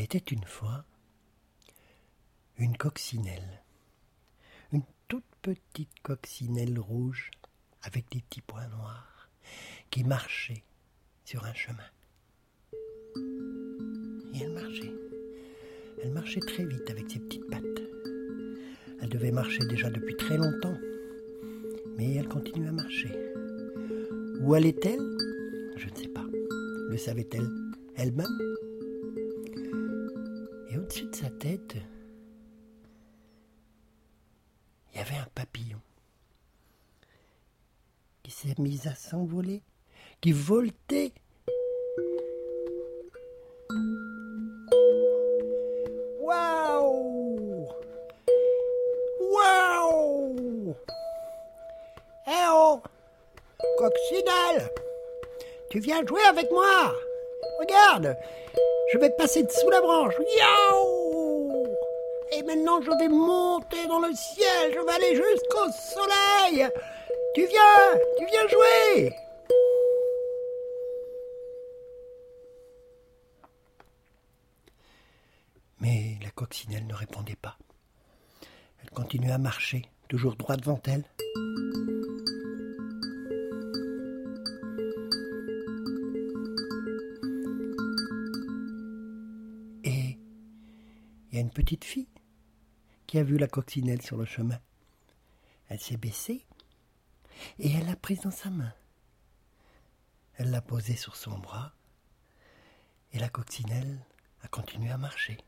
était une fois une coccinelle, une toute petite coccinelle rouge avec des petits points noirs qui marchait sur un chemin. Et elle marchait. Elle marchait très vite avec ses petites pattes. Elle devait marcher déjà depuis très longtemps, mais elle continue à marcher. Où allait-elle? Je ne sais pas. Le savait-elle elle-même? Tête, il y avait un papillon qui s'est mis à s'envoler, qui voltait. Waouh! Waouh! Eh oh! Coccinelle! Tu viens jouer avec moi! Regarde Je vais passer dessous la branche. Yaouh Et maintenant je vais monter dans le ciel, je vais aller jusqu'au soleil Tu viens Tu viens jouer Mais la coccinelle ne répondait pas. Elle continuait à marcher, toujours droit devant elle. Et il y a une petite fille qui a vu la coccinelle sur le chemin. Elle s'est baissée et elle l'a prise dans sa main. Elle l'a posée sur son bras et la coccinelle a continué à marcher.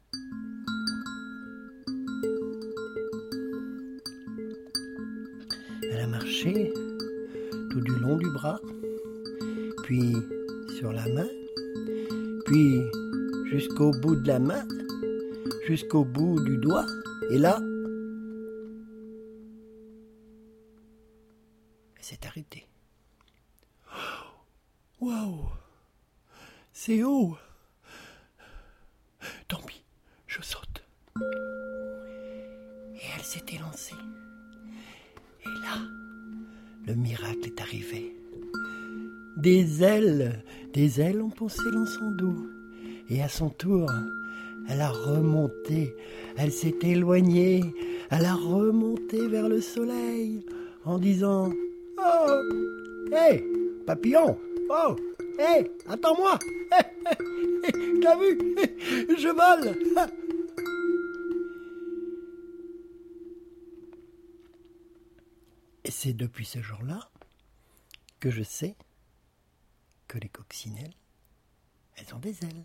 Elle a marché tout du long du bras, puis sur la main, puis jusqu'au bout de la main, jusqu'au bout du doigt, et là, elle s'est arrêtée. Waouh C'est haut Tant pis, je saute. Et elle s'était lancée. Et là, le miracle est arrivé. Des ailes, des ailes ont pensé dans son dos. Et à son tour, elle a remonté, elle s'est éloignée, elle a remonté vers le soleil en disant Oh Hé Papillon Oh Hé Attends-moi T'as vu Je vole Et c'est depuis ce jour-là que je sais que les coccinelles, elles ont des ailes.